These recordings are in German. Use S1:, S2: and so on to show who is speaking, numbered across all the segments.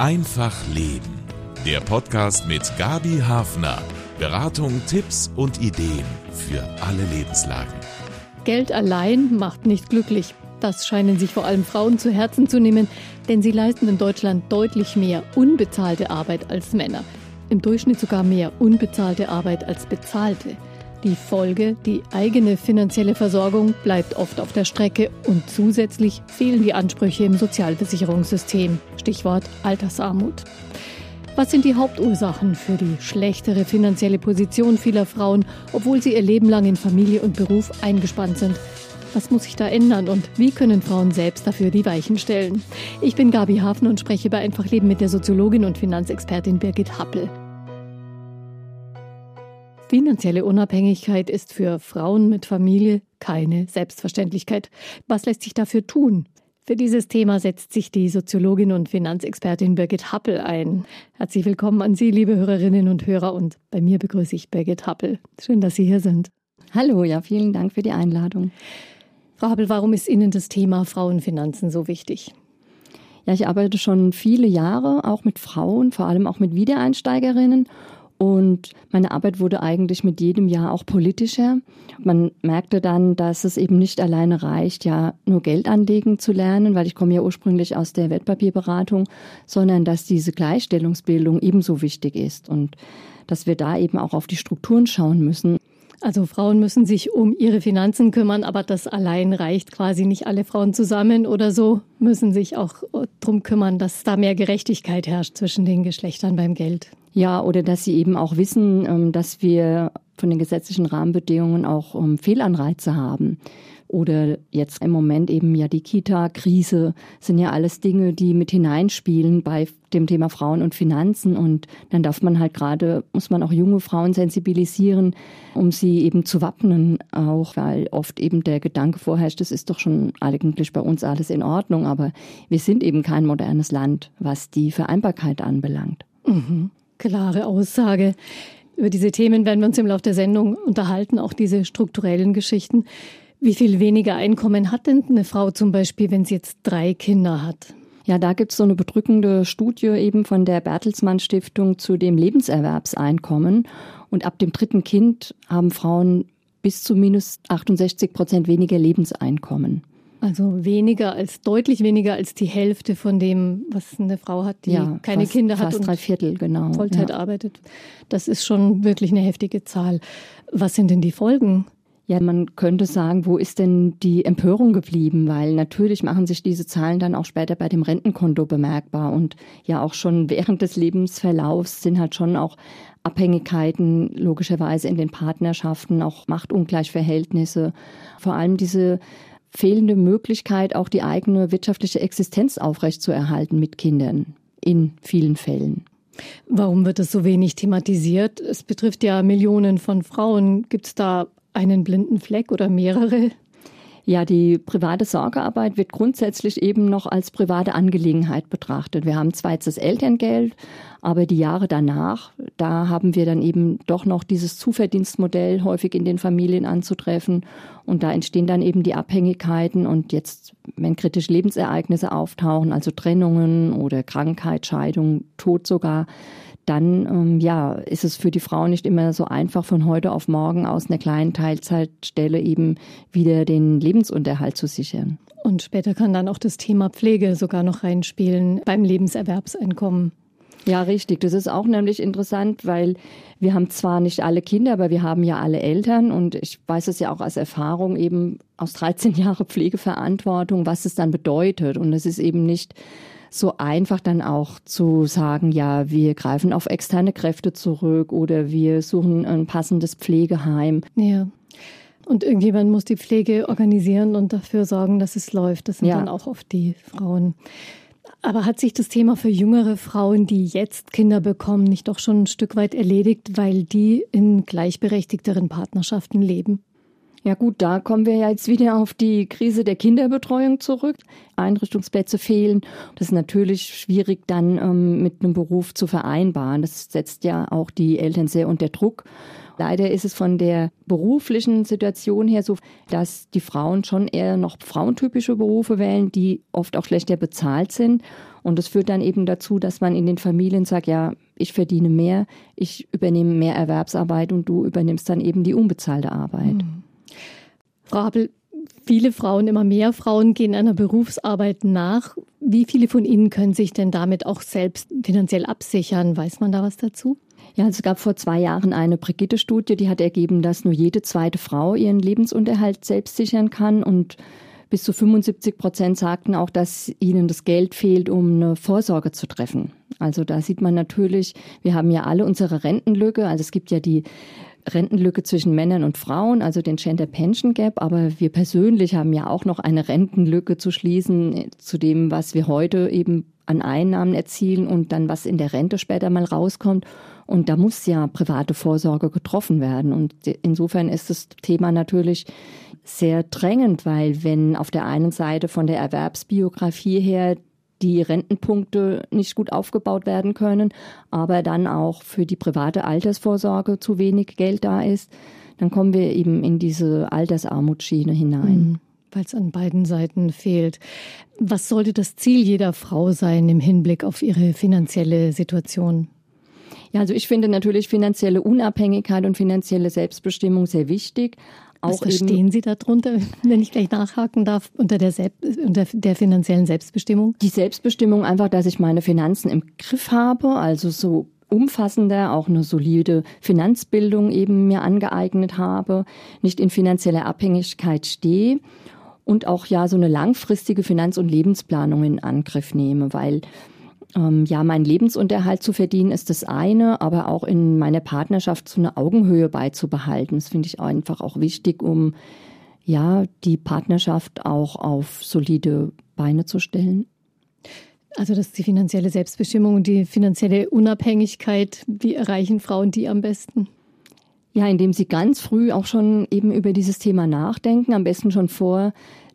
S1: Einfach Leben. Der Podcast mit Gabi Hafner. Beratung, Tipps und Ideen für alle Lebenslagen.
S2: Geld allein macht nicht glücklich. Das scheinen sich vor allem Frauen zu Herzen zu nehmen, denn sie leisten in Deutschland deutlich mehr unbezahlte Arbeit als Männer. Im Durchschnitt sogar mehr unbezahlte Arbeit als bezahlte. Die Folge, die eigene finanzielle Versorgung bleibt oft auf der Strecke und zusätzlich fehlen die Ansprüche im Sozialversicherungssystem. Stichwort Altersarmut. Was sind die Hauptursachen für die schlechtere finanzielle Position vieler Frauen, obwohl sie ihr Leben lang in Familie und Beruf eingespannt sind? Was muss sich da ändern und wie können Frauen selbst dafür die Weichen stellen? Ich bin Gabi Hafen und spreche bei Einfach Leben mit der Soziologin und Finanzexpertin Birgit Happel. Finanzielle Unabhängigkeit ist für Frauen mit Familie keine Selbstverständlichkeit. Was lässt sich dafür tun? Für dieses Thema setzt sich die Soziologin und Finanzexpertin Birgit Happel ein. Herzlich willkommen an Sie, liebe Hörerinnen und Hörer. Und bei mir begrüße ich Birgit Happel. Schön, dass Sie hier sind.
S3: Hallo, ja, vielen Dank für die Einladung.
S2: Frau Happel, warum ist Ihnen das Thema Frauenfinanzen so wichtig?
S3: Ja, ich arbeite schon viele Jahre auch mit Frauen, vor allem auch mit Wiedereinsteigerinnen. Und meine Arbeit wurde eigentlich mit jedem Jahr auch politischer. Man merkte dann, dass es eben nicht alleine reicht, ja nur Geld anlegen zu lernen, weil ich komme ja ursprünglich aus der Wertpapierberatung, sondern dass diese Gleichstellungsbildung ebenso wichtig ist und dass wir da eben auch auf die Strukturen schauen müssen.
S2: Also Frauen müssen sich um ihre Finanzen kümmern, aber das allein reicht quasi nicht. Alle Frauen zusammen oder so müssen sich auch darum kümmern, dass da mehr Gerechtigkeit herrscht zwischen den Geschlechtern beim Geld.
S3: Ja, oder dass sie eben auch wissen, ähm, dass wir von den gesetzlichen Rahmenbedingungen auch ähm, Fehlanreize haben. Oder jetzt im Moment eben ja die Kita-Krise sind ja alles Dinge, die mit hineinspielen bei dem Thema Frauen und Finanzen. Und dann darf man halt gerade, muss man auch junge Frauen sensibilisieren, um sie eben zu wappnen, auch weil oft eben der Gedanke vorherrscht, es ist doch schon eigentlich bei uns alles in Ordnung, aber wir sind eben kein modernes Land, was die Vereinbarkeit anbelangt.
S2: Mhm. Klare Aussage. Über diese Themen werden wir uns im Laufe der Sendung unterhalten, auch diese strukturellen Geschichten. Wie viel weniger Einkommen hat denn eine Frau zum Beispiel, wenn sie jetzt drei Kinder hat?
S3: Ja, da gibt es so eine bedrückende Studie eben von der Bertelsmann Stiftung zu dem Lebenserwerbseinkommen. Und ab dem dritten Kind haben Frauen bis zu minus 68 Prozent weniger Lebenseinkommen.
S2: Also weniger als, deutlich weniger als die Hälfte von dem, was eine Frau hat, die ja, keine
S3: fast,
S2: Kinder
S3: hat
S2: und
S3: drei Viertel, genau.
S2: Vollzeit ja. arbeitet. Das ist schon wirklich eine heftige Zahl. Was sind denn die Folgen?
S3: Ja, man könnte sagen, wo ist denn die Empörung geblieben? Weil natürlich machen sich diese Zahlen dann auch später bei dem Rentenkonto bemerkbar. Und ja, auch schon während des Lebensverlaufs sind halt schon auch Abhängigkeiten logischerweise in den Partnerschaften, auch Machtungleichverhältnisse. Vor allem diese fehlende Möglichkeit, auch die eigene wirtschaftliche Existenz aufrechtzuerhalten mit Kindern in vielen Fällen.
S2: Warum wird es so wenig thematisiert? Es betrifft ja Millionen von Frauen. Gibt es da einen blinden Fleck oder mehrere?
S3: Ja, die private Sorgearbeit wird grundsätzlich eben noch als private Angelegenheit betrachtet. Wir haben zwar jetzt das Elterngeld, aber die Jahre danach, da haben wir dann eben doch noch dieses Zuverdienstmodell häufig in den Familien anzutreffen. Und da entstehen dann eben die Abhängigkeiten. Und jetzt, wenn kritische Lebensereignisse auftauchen, also Trennungen oder Krankheit, Scheidung, Tod sogar, dann ähm, ja, ist es für die Frau nicht immer so einfach, von heute auf morgen aus einer kleinen Teilzeitstelle eben wieder den Lebensunterhalt zu sichern.
S2: Und später kann dann auch das Thema Pflege sogar noch reinspielen beim Lebenserwerbseinkommen.
S3: Ja, richtig. Das ist auch nämlich interessant, weil wir haben zwar nicht alle Kinder, aber wir haben ja alle Eltern und ich weiß es ja auch als Erfahrung eben aus 13 Jahren Pflegeverantwortung, was es dann bedeutet. Und es ist eben nicht so einfach dann auch zu sagen, ja, wir greifen auf externe Kräfte zurück oder wir suchen ein passendes Pflegeheim.
S2: Ja. Und irgendjemand muss die Pflege organisieren und dafür sorgen, dass es läuft. Das sind ja. dann auch oft die Frauen. Aber hat sich das Thema für jüngere Frauen, die jetzt Kinder bekommen, nicht doch schon ein Stück weit erledigt, weil die in gleichberechtigteren Partnerschaften leben?
S3: Ja gut, da kommen wir ja jetzt wieder auf die Krise der Kinderbetreuung zurück. Einrichtungsplätze fehlen. Das ist natürlich schwierig dann ähm, mit einem Beruf zu vereinbaren. Das setzt ja auch die Eltern sehr unter Druck. Leider ist es von der beruflichen Situation her so, dass die Frauen schon eher noch frauentypische Berufe wählen, die oft auch schlechter bezahlt sind. Und das führt dann eben dazu, dass man in den Familien sagt, ja, ich verdiene mehr, ich übernehme mehr Erwerbsarbeit und du übernimmst dann eben die unbezahlte Arbeit. Mhm.
S2: Frau Appel, viele Frauen, immer mehr Frauen gehen einer Berufsarbeit nach. Wie viele von Ihnen können sich denn damit auch selbst finanziell absichern? Weiß man da was dazu?
S3: Ja, es gab vor zwei Jahren eine Brigitte-Studie, die hat ergeben, dass nur jede zweite Frau ihren Lebensunterhalt selbst sichern kann und bis zu 75 Prozent sagten auch, dass ihnen das Geld fehlt, um eine Vorsorge zu treffen. Also da sieht man natürlich, wir haben ja alle unsere Rentenlücke. Also es gibt ja die Rentenlücke zwischen Männern und Frauen, also den Gender Pension Gap. Aber wir persönlich haben ja auch noch eine Rentenlücke zu schließen zu dem, was wir heute eben an Einnahmen erzielen und dann was in der Rente später mal rauskommt. Und da muss ja private Vorsorge getroffen werden. Und insofern ist das Thema natürlich sehr drängend, weil wenn auf der einen Seite von der Erwerbsbiografie her die Rentenpunkte nicht gut aufgebaut werden können, aber dann auch für die private Altersvorsorge zu wenig Geld da ist, dann kommen wir eben in diese Altersarmutsschiene hinein. Mhm
S2: weil es an beiden Seiten fehlt. Was sollte das Ziel jeder Frau sein im Hinblick auf ihre finanzielle Situation?
S3: Ja, also ich finde natürlich finanzielle Unabhängigkeit und finanzielle Selbstbestimmung sehr wichtig.
S2: Auch Was verstehen Sie darunter, wenn ich gleich nachhaken darf, unter der, Selbst, unter der finanziellen Selbstbestimmung?
S3: Die Selbstbestimmung einfach, dass ich meine Finanzen im Griff habe, also so umfassender, auch eine solide Finanzbildung eben mir angeeignet habe, nicht in finanzieller Abhängigkeit stehe und auch ja so eine langfristige Finanz- und Lebensplanung in Angriff nehme, weil ähm, ja, meinen Lebensunterhalt zu verdienen ist das eine, aber auch in meiner Partnerschaft so eine Augenhöhe beizubehalten. Das finde ich einfach auch wichtig, um ja, die Partnerschaft auch auf solide Beine zu stellen.
S2: Also das ist die finanzielle Selbstbestimmung und die finanzielle Unabhängigkeit. Wie erreichen Frauen die am besten?
S3: Ja, indem sie ganz früh auch schon eben über dieses Thema nachdenken, am besten schon vor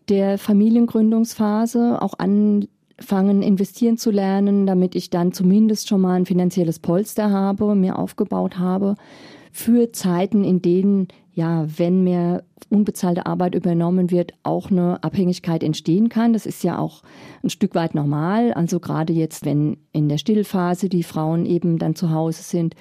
S3: der Familiengründungsphase auch an fangen, investieren zu lernen, damit ich dann zumindest schon mal ein finanzielles Polster habe, mir aufgebaut habe für Zeiten, in denen, ja, wenn mir unbezahlte Arbeit übernommen wird, auch eine Abhängigkeit entstehen kann. Das ist ja auch ein Stück weit normal. Also gerade jetzt, wenn in der Stillphase die Frauen eben dann zu Hause sind.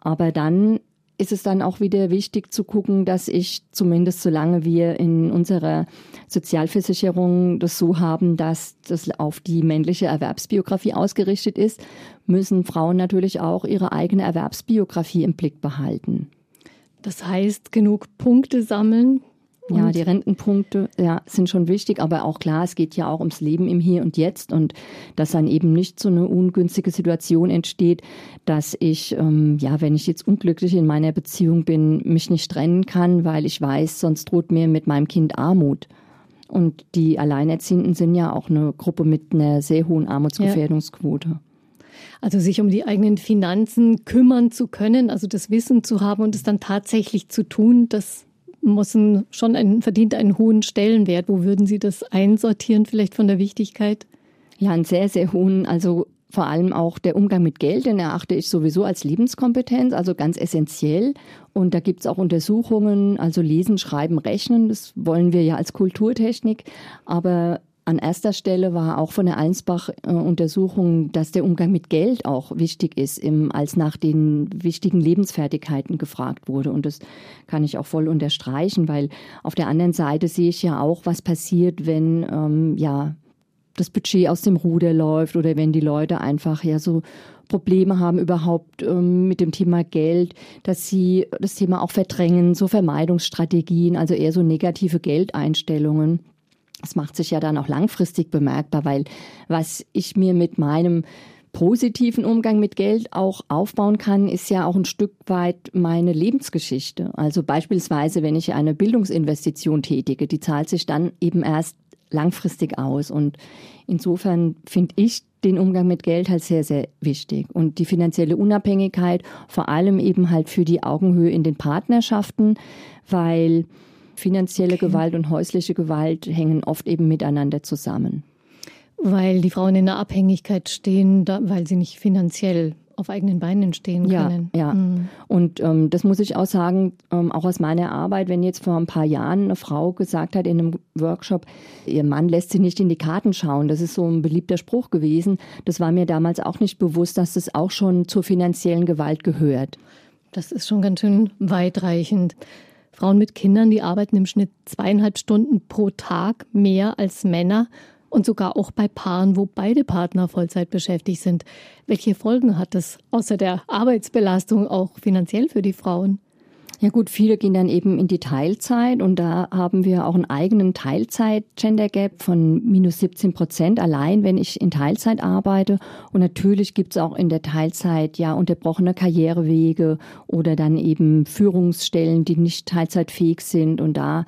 S3: Aber dann ist es dann auch wieder wichtig zu gucken, dass ich zumindest solange wir in unserer Sozialversicherung das so haben, dass das auf die männliche Erwerbsbiografie ausgerichtet ist, müssen Frauen natürlich auch ihre eigene Erwerbsbiografie im Blick behalten.
S2: Das heißt, genug Punkte sammeln,
S3: ja, die Rentenpunkte ja, sind schon wichtig, aber auch klar, es geht ja auch ums Leben im Hier und Jetzt und dass dann eben nicht so eine ungünstige Situation entsteht, dass ich, ähm, ja, wenn ich jetzt unglücklich in meiner Beziehung bin, mich nicht trennen kann, weil ich weiß, sonst droht mir mit meinem Kind Armut. Und die Alleinerziehenden sind ja auch eine Gruppe mit einer sehr hohen Armutsgefährdungsquote. Ja.
S2: Also sich um die eigenen Finanzen kümmern zu können, also das Wissen zu haben und es dann tatsächlich zu tun, das muss ein, schon ein, verdient einen hohen Stellenwert. Wo würden Sie das einsortieren, vielleicht von der Wichtigkeit?
S3: Ja, einen sehr, sehr hohen. Also vor allem auch der Umgang mit Geld, den erachte ich sowieso als Lebenskompetenz, also ganz essentiell. Und da gibt es auch Untersuchungen, also Lesen, Schreiben, Rechnen, das wollen wir ja als Kulturtechnik. Aber an erster Stelle war auch von der Einsbach-Untersuchung, dass der Umgang mit Geld auch wichtig ist, als nach den wichtigen Lebensfertigkeiten gefragt wurde. Und das kann ich auch voll unterstreichen, weil auf der anderen Seite sehe ich ja auch, was passiert, wenn ähm, ja das Budget aus dem Ruder läuft oder wenn die Leute einfach ja so Probleme haben überhaupt ähm, mit dem Thema Geld, dass sie das Thema auch verdrängen, so Vermeidungsstrategien, also eher so negative Geldeinstellungen. Das macht sich ja dann auch langfristig bemerkbar, weil was ich mir mit meinem positiven Umgang mit Geld auch aufbauen kann, ist ja auch ein Stück weit meine Lebensgeschichte. Also beispielsweise, wenn ich eine Bildungsinvestition tätige, die zahlt sich dann eben erst langfristig aus. Und insofern finde ich den Umgang mit Geld halt sehr, sehr wichtig. Und die finanzielle Unabhängigkeit, vor allem eben halt für die Augenhöhe in den Partnerschaften, weil Finanzielle okay. Gewalt und häusliche Gewalt hängen oft eben miteinander zusammen.
S2: Weil die Frauen in der Abhängigkeit stehen, da, weil sie nicht finanziell auf eigenen Beinen stehen können.
S3: Ja, ja. Mhm. Und ähm, das muss ich auch sagen, ähm, auch aus meiner Arbeit, wenn jetzt vor ein paar Jahren eine Frau gesagt hat in einem Workshop, ihr Mann lässt sie nicht in die Karten schauen. Das ist so ein beliebter Spruch gewesen. Das war mir damals auch nicht bewusst, dass das auch schon zur finanziellen Gewalt gehört.
S2: Das ist schon ganz schön weitreichend. Frauen mit Kindern, die arbeiten im Schnitt zweieinhalb Stunden pro Tag mehr als Männer und sogar auch bei Paaren, wo beide Partner Vollzeit beschäftigt sind. Welche Folgen hat das außer der Arbeitsbelastung auch finanziell für die Frauen?
S3: Ja gut, viele gehen dann eben in die Teilzeit und da haben wir auch einen eigenen Teilzeit-Gender Gap von minus 17 Prozent allein, wenn ich in Teilzeit arbeite. Und natürlich gibt es auch in der Teilzeit ja unterbrochene Karrierewege oder dann eben Führungsstellen, die nicht teilzeitfähig sind. Und da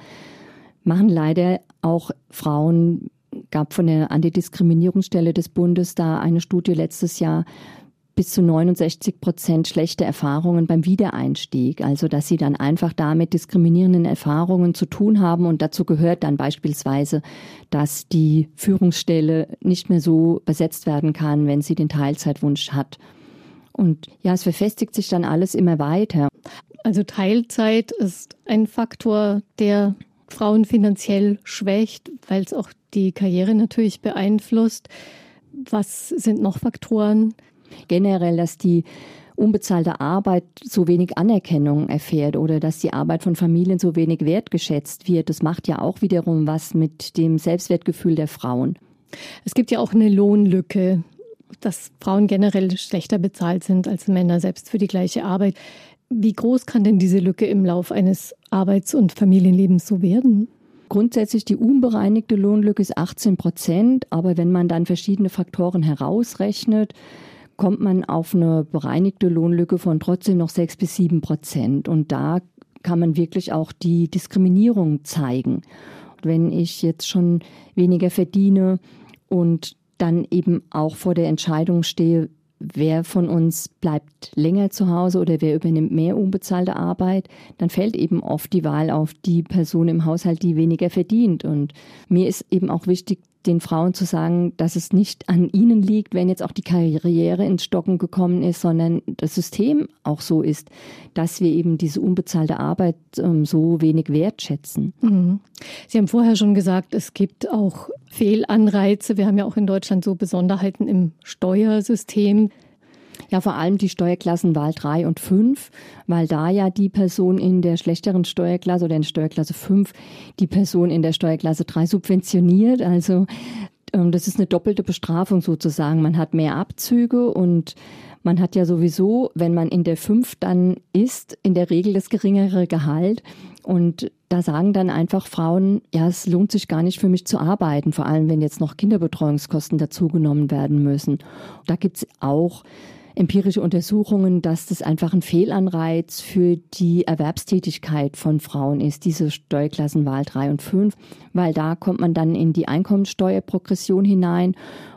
S3: machen leider auch Frauen gab von der Antidiskriminierungsstelle des Bundes da eine Studie letztes Jahr bis zu 69 Prozent schlechte Erfahrungen beim Wiedereinstieg. Also, dass sie dann einfach damit diskriminierenden Erfahrungen zu tun haben. Und dazu gehört dann beispielsweise, dass die Führungsstelle nicht mehr so besetzt werden kann, wenn sie den Teilzeitwunsch hat. Und ja, es verfestigt sich dann alles immer weiter.
S2: Also Teilzeit ist ein Faktor, der Frauen finanziell schwächt, weil es auch die Karriere natürlich beeinflusst. Was sind noch Faktoren?
S3: Generell, dass die unbezahlte Arbeit so wenig Anerkennung erfährt oder dass die Arbeit von Familien so wenig wertgeschätzt wird. Das macht ja auch wiederum was mit dem Selbstwertgefühl der Frauen.
S2: Es gibt ja auch eine Lohnlücke, dass Frauen generell schlechter bezahlt sind als Männer, selbst für die gleiche Arbeit. Wie groß kann denn diese Lücke im Lauf eines Arbeits- und Familienlebens so werden?
S3: Grundsätzlich die unbereinigte Lohnlücke ist 18 Prozent, aber wenn man dann verschiedene Faktoren herausrechnet, kommt man auf eine bereinigte Lohnlücke von trotzdem noch 6 bis 7 Prozent. Und da kann man wirklich auch die Diskriminierung zeigen. Wenn ich jetzt schon weniger verdiene und dann eben auch vor der Entscheidung stehe, wer von uns bleibt länger zu Hause oder wer übernimmt mehr unbezahlte Arbeit, dann fällt eben oft die Wahl auf die Person im Haushalt, die weniger verdient. Und mir ist eben auch wichtig, den Frauen zu sagen, dass es nicht an ihnen liegt, wenn jetzt auch die Karriere ins Stocken gekommen ist, sondern das System auch so ist, dass wir eben diese unbezahlte Arbeit ähm, so wenig wertschätzen.
S2: Mhm. Sie haben vorher schon gesagt, es gibt auch Fehlanreize. Wir haben ja auch in Deutschland so Besonderheiten im Steuersystem.
S3: Ja, vor allem die Steuerklassenwahl 3 und 5, weil da ja die Person in der schlechteren Steuerklasse oder in Steuerklasse 5 die Person in der Steuerklasse 3 subventioniert. Also ähm, das ist eine doppelte Bestrafung sozusagen. Man hat mehr Abzüge und man hat ja sowieso, wenn man in der 5 dann ist, in der Regel das geringere Gehalt. Und da sagen dann einfach Frauen, ja, es lohnt sich gar nicht für mich zu arbeiten, vor allem wenn jetzt noch Kinderbetreuungskosten dazugenommen werden müssen. Da gibt's auch empirische Untersuchungen, dass das einfach ein Fehlanreiz für die Erwerbstätigkeit von Frauen ist, diese Steuerklassenwahl 3 und 5, weil da kommt man dann in die Einkommensteuerprogression hinein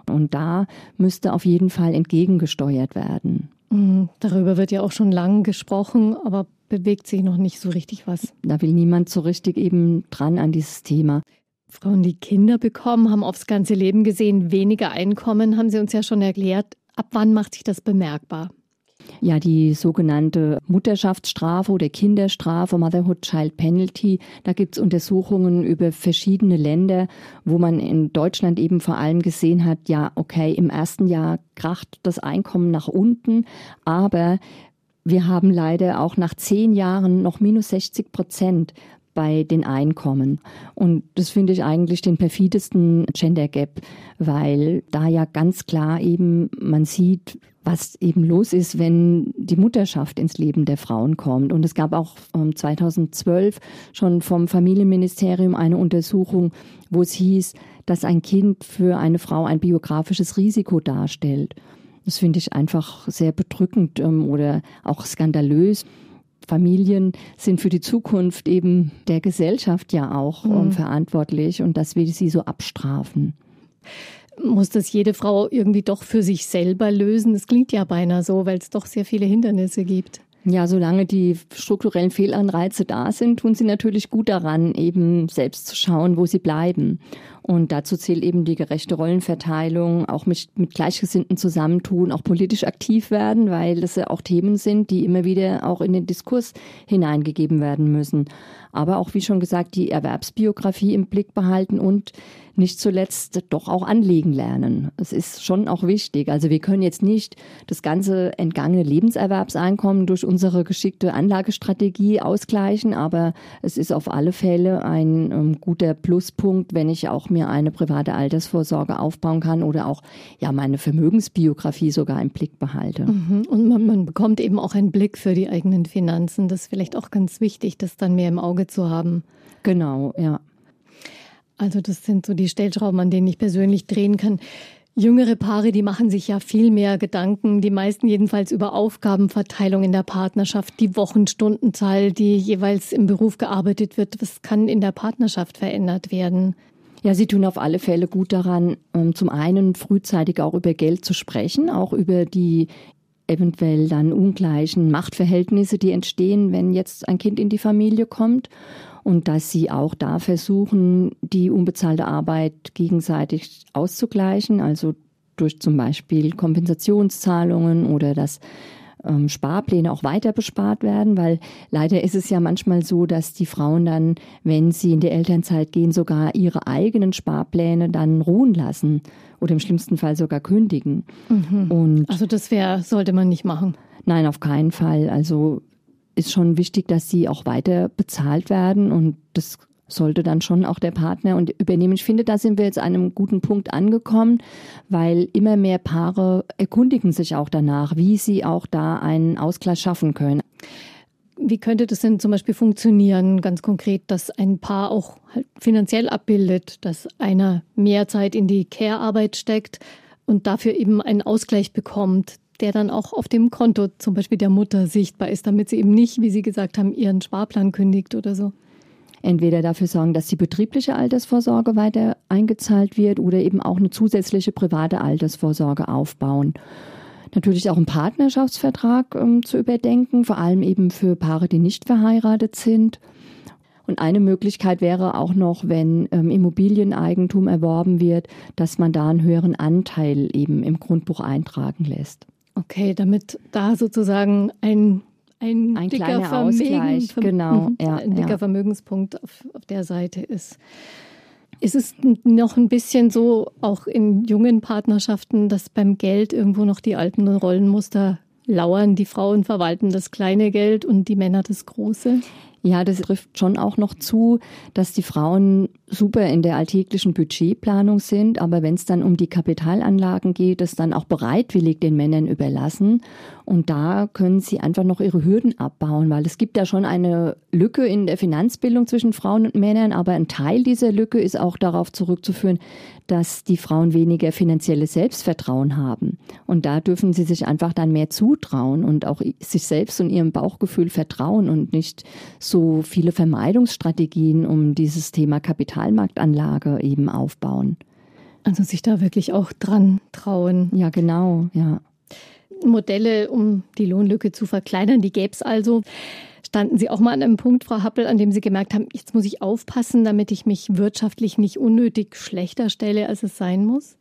S3: und da müsste auf jeden Fall entgegengesteuert werden.
S2: Mhm, darüber wird ja auch schon lange gesprochen, aber bewegt sich noch nicht so richtig was.
S3: Da will niemand so richtig eben dran an dieses Thema.
S2: Frauen, die Kinder bekommen, haben aufs ganze Leben gesehen weniger Einkommen, haben Sie uns ja schon erklärt. Ab wann macht sich das bemerkbar?
S3: Ja, die sogenannte Mutterschaftsstrafe oder Kinderstrafe, Motherhood Child Penalty, da gibt es Untersuchungen über verschiedene Länder, wo man in Deutschland eben vor allem gesehen hat, ja, okay, im ersten Jahr kracht das Einkommen nach unten, aber wir haben leider auch nach zehn Jahren noch minus 60 Prozent bei den Einkommen. Und das finde ich eigentlich den perfidesten Gender Gap, weil da ja ganz klar eben man sieht, was eben los ist, wenn die Mutterschaft ins Leben der Frauen kommt. Und es gab auch 2012 ähm, schon vom Familienministerium eine Untersuchung, wo es hieß, dass ein Kind für eine Frau ein biografisches Risiko darstellt. Das finde ich einfach sehr bedrückend ähm, oder auch skandalös. Familien sind für die Zukunft eben der Gesellschaft ja auch mhm. verantwortlich und dass wir sie so abstrafen.
S2: Muss das jede Frau irgendwie doch für sich selber lösen? Das klingt ja beinahe so, weil es doch sehr viele Hindernisse gibt.
S3: Ja, solange die strukturellen Fehlanreize da sind, tun sie natürlich gut daran, eben selbst zu schauen, wo sie bleiben. Und dazu zählt eben die gerechte Rollenverteilung, auch mit, mit Gleichgesinnten zusammentun, auch politisch aktiv werden, weil das ja auch Themen sind, die immer wieder auch in den Diskurs hineingegeben werden müssen. Aber auch, wie schon gesagt, die Erwerbsbiografie im Blick behalten und nicht zuletzt doch auch anlegen lernen. Es ist schon auch wichtig. Also wir können jetzt nicht das ganze entgangene Lebenserwerbseinkommen durch unsere geschickte Anlagestrategie ausgleichen, aber es ist auf alle Fälle ein ähm, guter Pluspunkt, wenn ich auch mir eine private Altersvorsorge aufbauen kann oder auch ja meine Vermögensbiografie sogar im Blick behalte.
S2: Mhm. Und man, man bekommt eben auch einen Blick für die eigenen Finanzen. Das ist vielleicht auch ganz wichtig, das dann mehr im Auge zu haben.
S3: Genau, ja.
S2: Also das sind so die Stellschrauben, an denen ich persönlich drehen kann. Jüngere Paare, die machen sich ja viel mehr Gedanken, die meisten jedenfalls über Aufgabenverteilung in der Partnerschaft, die Wochenstundenzahl, die jeweils im Beruf gearbeitet wird. Was kann in der Partnerschaft verändert werden?
S3: Ja, Sie tun auf alle Fälle gut daran, ähm, zum einen frühzeitig auch über Geld zu sprechen, auch über die eventuell dann ungleichen Machtverhältnisse, die entstehen, wenn jetzt ein Kind in die Familie kommt und dass sie auch da versuchen, die unbezahlte Arbeit gegenseitig auszugleichen, also durch zum Beispiel Kompensationszahlungen oder dass ähm, Sparpläne auch weiter bespart werden, weil leider ist es ja manchmal so, dass die Frauen dann, wenn sie in die Elternzeit gehen, sogar ihre eigenen Sparpläne dann ruhen lassen oder im schlimmsten Fall sogar kündigen.
S2: Mhm. Und also das wäre, sollte man nicht machen.
S3: Nein, auf keinen Fall. Also ist schon wichtig, dass sie auch weiter bezahlt werden und das sollte dann schon auch der Partner und übernehmen. Ich finde, da sind wir jetzt an einem guten Punkt angekommen, weil immer mehr Paare erkundigen sich auch danach, wie sie auch da einen Ausgleich schaffen können.
S2: Wie könnte das denn zum Beispiel funktionieren, ganz konkret, dass ein Paar auch halt finanziell abbildet, dass einer mehr Zeit in die Care-Arbeit steckt und dafür eben einen Ausgleich bekommt, der dann auch auf dem Konto zum Beispiel der Mutter sichtbar ist, damit sie eben nicht, wie Sie gesagt haben, ihren Sparplan kündigt oder so?
S3: Entweder dafür sorgen, dass die betriebliche Altersvorsorge weiter eingezahlt wird oder eben auch eine zusätzliche private Altersvorsorge aufbauen. Natürlich auch einen Partnerschaftsvertrag ähm, zu überdenken, vor allem eben für Paare, die nicht verheiratet sind. Und eine Möglichkeit wäre auch noch, wenn ähm, Immobilieneigentum erworben wird, dass man da einen höheren Anteil eben im Grundbuch eintragen lässt.
S2: Okay, damit da sozusagen ein ein,
S3: ein dicker Ausgleich, genau,
S2: mhm, ja, ein dicker ja. Vermögenspunkt auf, auf der Seite ist. Ist es noch ein bisschen so, auch in jungen Partnerschaften, dass beim Geld irgendwo noch die alten Rollenmuster lauern? Die Frauen verwalten das kleine Geld und die Männer das große?
S3: Ja, das trifft schon auch noch zu, dass die Frauen super in der alltäglichen Budgetplanung sind, aber wenn es dann um die Kapitalanlagen geht, es dann auch bereitwillig den Männern überlassen. Und da können sie einfach noch ihre Hürden abbauen, weil es gibt ja schon eine Lücke in der Finanzbildung zwischen Frauen und Männern, aber ein Teil dieser Lücke ist auch darauf zurückzuführen, dass die Frauen weniger finanzielles Selbstvertrauen haben. Und da dürfen sie sich einfach dann mehr zutrauen und auch sich selbst und ihrem Bauchgefühl vertrauen und nicht so viele Vermeidungsstrategien um dieses Thema Kapitalmarktanlage eben aufbauen.
S2: Also sich da wirklich auch dran trauen.
S3: Ja, genau, ja.
S2: Modelle, um die Lohnlücke zu verkleinern, die gäbe es also. Standen Sie auch mal an einem Punkt, Frau Happel, an dem Sie gemerkt haben, jetzt muss ich aufpassen, damit ich mich wirtschaftlich nicht unnötig schlechter stelle, als es sein muss?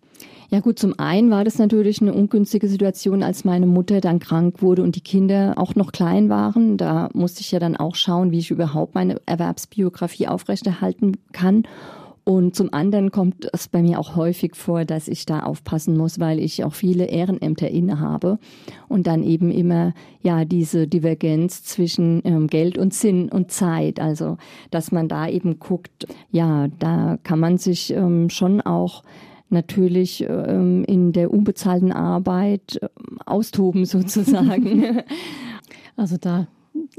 S3: Ja gut, zum einen war das natürlich eine ungünstige Situation, als meine Mutter dann krank wurde und die Kinder auch noch klein waren. Da musste ich ja dann auch schauen, wie ich überhaupt meine Erwerbsbiografie aufrechterhalten kann. Und zum anderen kommt es bei mir auch häufig vor, dass ich da aufpassen muss, weil ich auch viele Ehrenämter innehabe und dann eben immer ja diese Divergenz zwischen ähm, Geld und Sinn und Zeit. Also dass man da eben guckt, ja, da kann man sich ähm, schon auch natürlich ähm, in der unbezahlten Arbeit äh, austoben sozusagen.
S2: Also da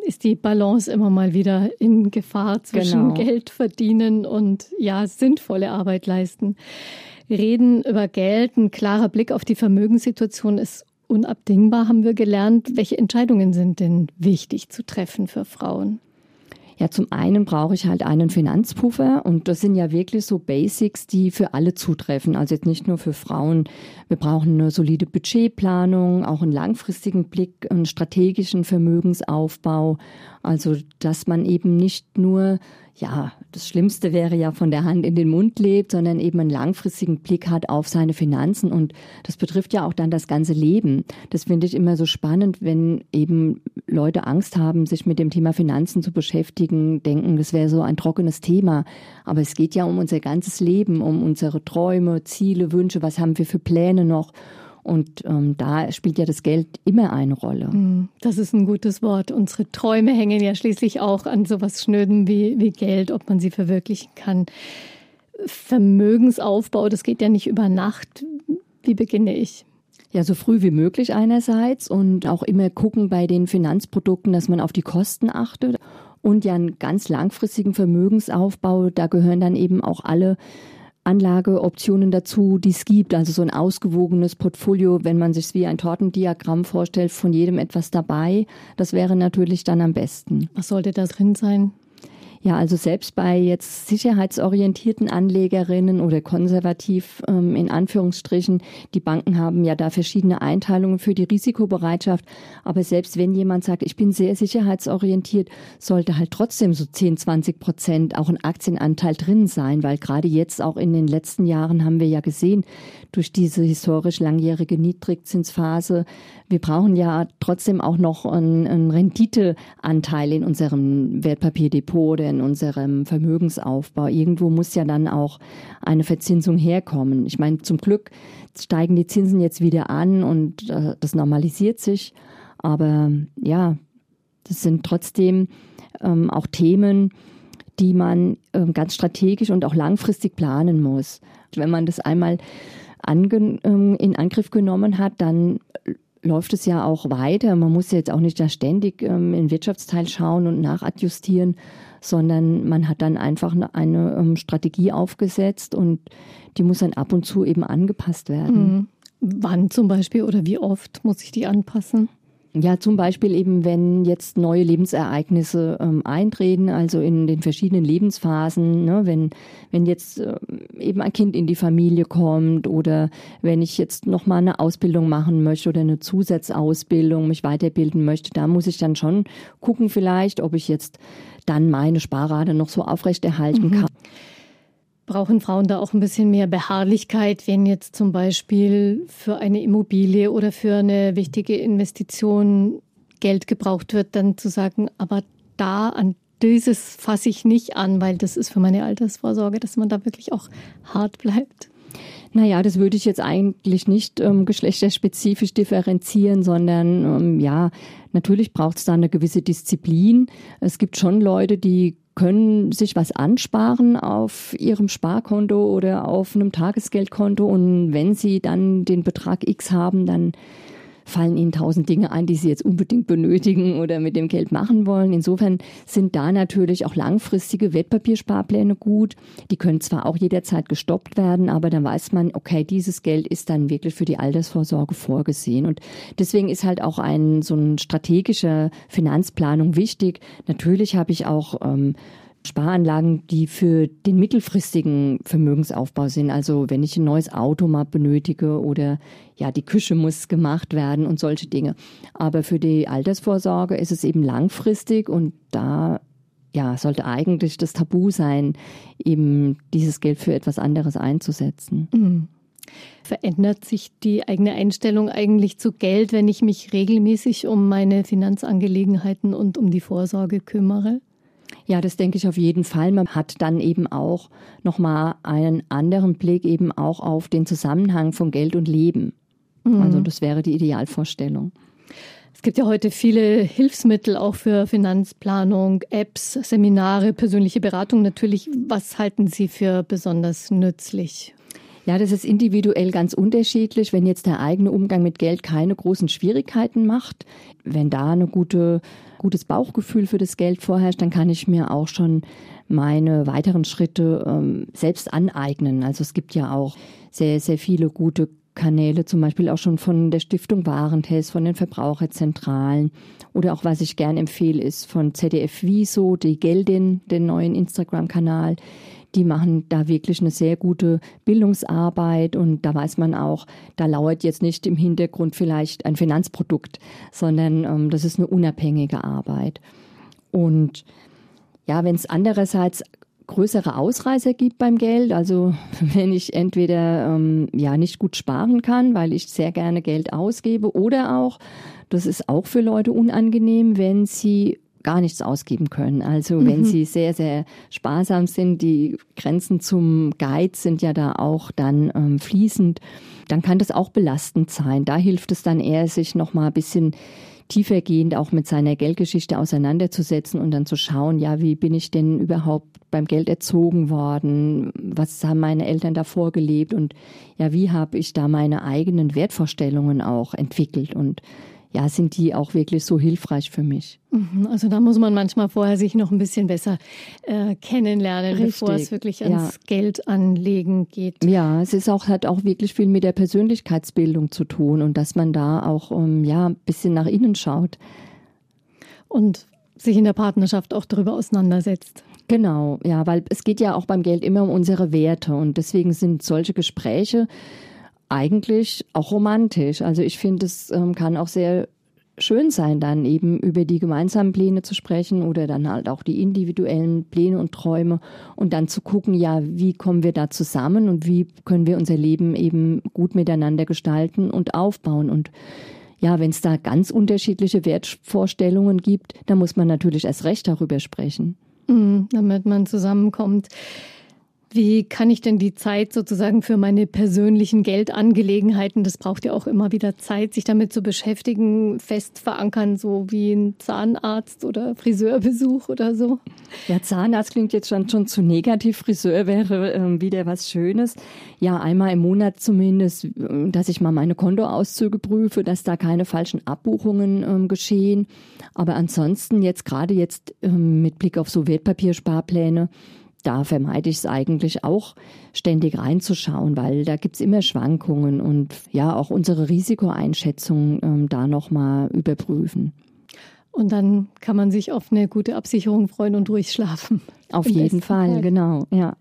S2: ist die Balance immer mal wieder in Gefahr zwischen genau. Geld verdienen und ja, sinnvolle Arbeit leisten. Reden über Geld, ein klarer Blick auf die Vermögenssituation ist unabdingbar, haben wir gelernt. Welche Entscheidungen sind denn wichtig zu treffen für Frauen?
S3: Ja, zum einen brauche ich halt einen Finanzpuffer und das sind ja wirklich so Basics, die für alle zutreffen. Also jetzt nicht nur für Frauen. Wir brauchen eine solide Budgetplanung, auch einen langfristigen Blick, einen strategischen Vermögensaufbau. Also, dass man eben nicht nur ja, das Schlimmste wäre ja von der Hand in den Mund lebt, sondern eben einen langfristigen Blick hat auf seine Finanzen. Und das betrifft ja auch dann das ganze Leben. Das finde ich immer so spannend, wenn eben Leute Angst haben, sich mit dem Thema Finanzen zu beschäftigen, denken, das wäre so ein trockenes Thema. Aber es geht ja um unser ganzes Leben, um unsere Träume, Ziele, Wünsche, was haben wir für Pläne noch. Und ähm, da spielt ja das Geld immer eine Rolle.
S2: Hm, das ist ein gutes Wort. Unsere Träume hängen ja schließlich auch an sowas Schnöden wie, wie Geld, ob man sie verwirklichen kann. Vermögensaufbau, das geht ja nicht über Nacht. Wie beginne ich?
S3: Ja, so früh wie möglich einerseits und auch immer gucken bei den Finanzprodukten, dass man auf die Kosten achtet. Und ja, einen ganz langfristigen Vermögensaufbau, da gehören dann eben auch alle Anlageoptionen dazu, die es gibt. Also so ein ausgewogenes Portfolio, wenn man sich wie ein Tortendiagramm vorstellt, von jedem etwas dabei. Das wäre natürlich dann am besten.
S2: Was sollte da drin sein?
S3: Ja, also selbst bei jetzt sicherheitsorientierten Anlegerinnen oder konservativ ähm, in Anführungsstrichen, die Banken haben ja da verschiedene Einteilungen für die Risikobereitschaft. Aber selbst wenn jemand sagt, ich bin sehr sicherheitsorientiert, sollte halt trotzdem so 10, 20 Prozent auch ein Aktienanteil drin sein, weil gerade jetzt auch in den letzten Jahren haben wir ja gesehen, durch diese historisch langjährige Niedrigzinsphase, wir brauchen ja trotzdem auch noch einen, einen Renditeanteil in unserem Wertpapierdepot oder in unserem Vermögensaufbau. Irgendwo muss ja dann auch eine Verzinsung herkommen. Ich meine, zum Glück steigen die Zinsen jetzt wieder an und äh, das normalisiert sich. Aber ja, das sind trotzdem ähm, auch Themen, die man ähm, ganz strategisch und auch langfristig planen muss. Wenn man das einmal ähm, in Angriff genommen hat, dann läuft es ja auch weiter. Man muss jetzt auch nicht da ständig ähm, in Wirtschaftsteil schauen und nachadjustieren, sondern man hat dann einfach eine, eine ähm, Strategie aufgesetzt und die muss dann ab und zu eben angepasst werden.
S2: Mhm. Wann zum Beispiel oder wie oft muss ich die anpassen?
S3: Ja, zum Beispiel eben, wenn jetzt neue Lebensereignisse ähm, eintreten, also in den verschiedenen Lebensphasen, ne, wenn, wenn jetzt äh, eben ein Kind in die Familie kommt oder wenn ich jetzt nochmal eine Ausbildung machen möchte oder eine Zusatzausbildung, mich weiterbilden möchte, da muss ich dann schon gucken vielleicht, ob ich jetzt dann meine Sparrate noch so aufrechterhalten mhm. kann.
S2: Brauchen Frauen da auch ein bisschen mehr Beharrlichkeit, wenn jetzt zum Beispiel für eine Immobilie oder für eine wichtige Investition Geld gebraucht wird, dann zu sagen, aber da an dieses fasse ich nicht an, weil das ist für meine Altersvorsorge, dass man da wirklich auch hart bleibt.
S3: Naja, das würde ich jetzt eigentlich nicht ähm, geschlechterspezifisch differenzieren, sondern ähm, ja, natürlich braucht es da eine gewisse Disziplin. Es gibt schon Leute, die können sich was ansparen auf ihrem Sparkonto oder auf einem Tagesgeldkonto. Und wenn sie dann den Betrag X haben, dann fallen ihnen tausend Dinge ein, die sie jetzt unbedingt benötigen oder mit dem Geld machen wollen. Insofern sind da natürlich auch langfristige Wertpapiersparpläne gut. Die können zwar auch jederzeit gestoppt werden, aber dann weiß man, okay, dieses Geld ist dann wirklich für die Altersvorsorge vorgesehen. Und deswegen ist halt auch ein so ein strategischer Finanzplanung wichtig. Natürlich habe ich auch ähm, Sparanlagen, die für den mittelfristigen Vermögensaufbau sind. Also wenn ich ein neues Auto mal benötige oder ja, die Küche muss gemacht werden und solche Dinge. Aber für die Altersvorsorge ist es eben langfristig und da ja, sollte eigentlich das Tabu sein, eben dieses Geld für etwas anderes einzusetzen. Mhm.
S2: Verändert sich die eigene Einstellung eigentlich zu Geld, wenn ich mich regelmäßig um meine Finanzangelegenheiten und um die Vorsorge kümmere?
S3: Ja, das denke ich auf jeden Fall. Man hat dann eben auch nochmal einen anderen Blick eben auch auf den Zusammenhang von Geld und Leben. Mhm. Also das wäre die Idealvorstellung.
S2: Es gibt ja heute viele Hilfsmittel auch für Finanzplanung, Apps, Seminare, persönliche Beratung natürlich. Was halten Sie für besonders nützlich?
S3: Ja, das ist individuell ganz unterschiedlich. Wenn jetzt der eigene Umgang mit Geld keine großen Schwierigkeiten macht, wenn da eine gute, gutes Bauchgefühl für das Geld vorherrscht, dann kann ich mir auch schon meine weiteren Schritte ähm, selbst aneignen. Also es gibt ja auch sehr, sehr viele gute Kanäle, zum Beispiel auch schon von der Stiftung Warentest, von den Verbraucherzentralen. Oder auch, was ich gern empfehle, ist von ZDF Wieso, die Geldin, den neuen Instagram-Kanal. Die machen da wirklich eine sehr gute Bildungsarbeit und da weiß man auch, da lauert jetzt nicht im Hintergrund vielleicht ein Finanzprodukt, sondern ähm, das ist eine unabhängige Arbeit. Und ja, wenn es andererseits größere Ausreißer gibt beim Geld. Also wenn ich entweder ähm, ja nicht gut sparen kann, weil ich sehr gerne Geld ausgebe, oder auch, das ist auch für Leute unangenehm, wenn sie gar nichts ausgeben können. Also wenn mhm. sie sehr, sehr sparsam sind, die Grenzen zum Geiz sind ja da auch dann ähm, fließend, dann kann das auch belastend sein. Da hilft es dann eher, sich nochmal ein bisschen tiefergehend auch mit seiner Geldgeschichte auseinanderzusetzen und dann zu schauen, ja, wie bin ich denn überhaupt beim Geld erzogen worden? Was haben meine Eltern davor gelebt? Und ja, wie habe ich da meine eigenen Wertvorstellungen auch entwickelt? Und ja, sind die auch wirklich so hilfreich für mich.
S2: Mhm, also da muss man manchmal vorher sich noch ein bisschen besser äh, kennenlernen, Richtig. bevor es wirklich ans ja. Geld anlegen geht.
S3: Ja, es ist auch, hat auch wirklich viel mit der Persönlichkeitsbildung zu tun und dass man da auch um, ja, ein bisschen nach innen schaut.
S2: Und sich in der Partnerschaft auch darüber auseinandersetzt.
S3: Genau, ja, weil es geht ja auch beim Geld immer um unsere Werte und deswegen sind solche Gespräche eigentlich auch romantisch. Also ich finde, es ähm, kann auch sehr schön sein, dann eben über die gemeinsamen Pläne zu sprechen oder dann halt auch die individuellen Pläne und Träume und dann zu gucken, ja, wie kommen wir da zusammen und wie können wir unser Leben eben gut miteinander gestalten und aufbauen. Und ja, wenn es da ganz unterschiedliche Wertvorstellungen gibt, dann muss man natürlich erst recht darüber sprechen.
S2: Mhm, damit man zusammenkommt. Wie kann ich denn die Zeit sozusagen für meine persönlichen Geldangelegenheiten, das braucht ja auch immer wieder Zeit, sich damit zu beschäftigen, fest verankern, so wie ein Zahnarzt oder Friseurbesuch oder so?
S3: Ja, Zahnarzt klingt jetzt schon, schon zu negativ. Friseur wäre äh, wieder was Schönes. Ja, einmal im Monat zumindest, äh, dass ich mal meine Kontoauszüge prüfe, dass da keine falschen Abbuchungen ähm, geschehen. Aber ansonsten jetzt gerade jetzt ähm, mit Blick auf so Wertpapiersparpläne, da vermeide ich es eigentlich auch, ständig reinzuschauen, weil da gibt es immer Schwankungen und ja, auch unsere Risikoeinschätzung ähm, da nochmal überprüfen.
S2: Und dann kann man sich auf eine gute Absicherung freuen und durchschlafen.
S3: Auf jeden Fall, Fall, genau, ja.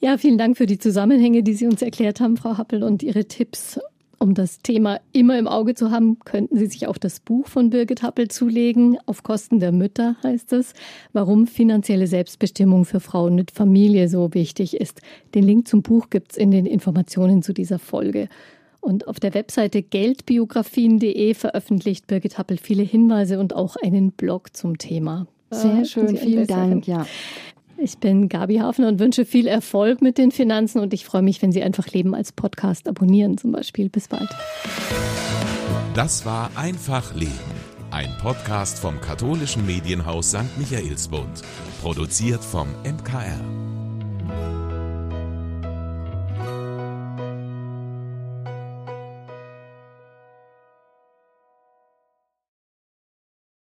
S2: Ja, vielen Dank für die Zusammenhänge, die Sie uns erklärt haben, Frau Happel, und Ihre Tipps um das Thema immer im Auge zu haben, könnten Sie sich auch das Buch von Birgit Happel zulegen. Auf Kosten der Mütter heißt es, warum finanzielle Selbstbestimmung für Frauen mit Familie so wichtig ist. Den Link zum Buch gibt es in den Informationen zu dieser Folge. Und auf der Webseite geldbiografien.de veröffentlicht Birgit Happel viele Hinweise und auch einen Blog zum Thema.
S3: Sehr schön, vielen Dank. Ja.
S2: Ich bin Gabi Hafner und wünsche viel Erfolg mit den Finanzen und ich freue mich, wenn Sie einfach Leben als Podcast abonnieren zum Beispiel. Bis bald.
S1: Das war Einfach Leben, ein Podcast vom katholischen Medienhaus St. Michaelsbund, produziert vom MKR.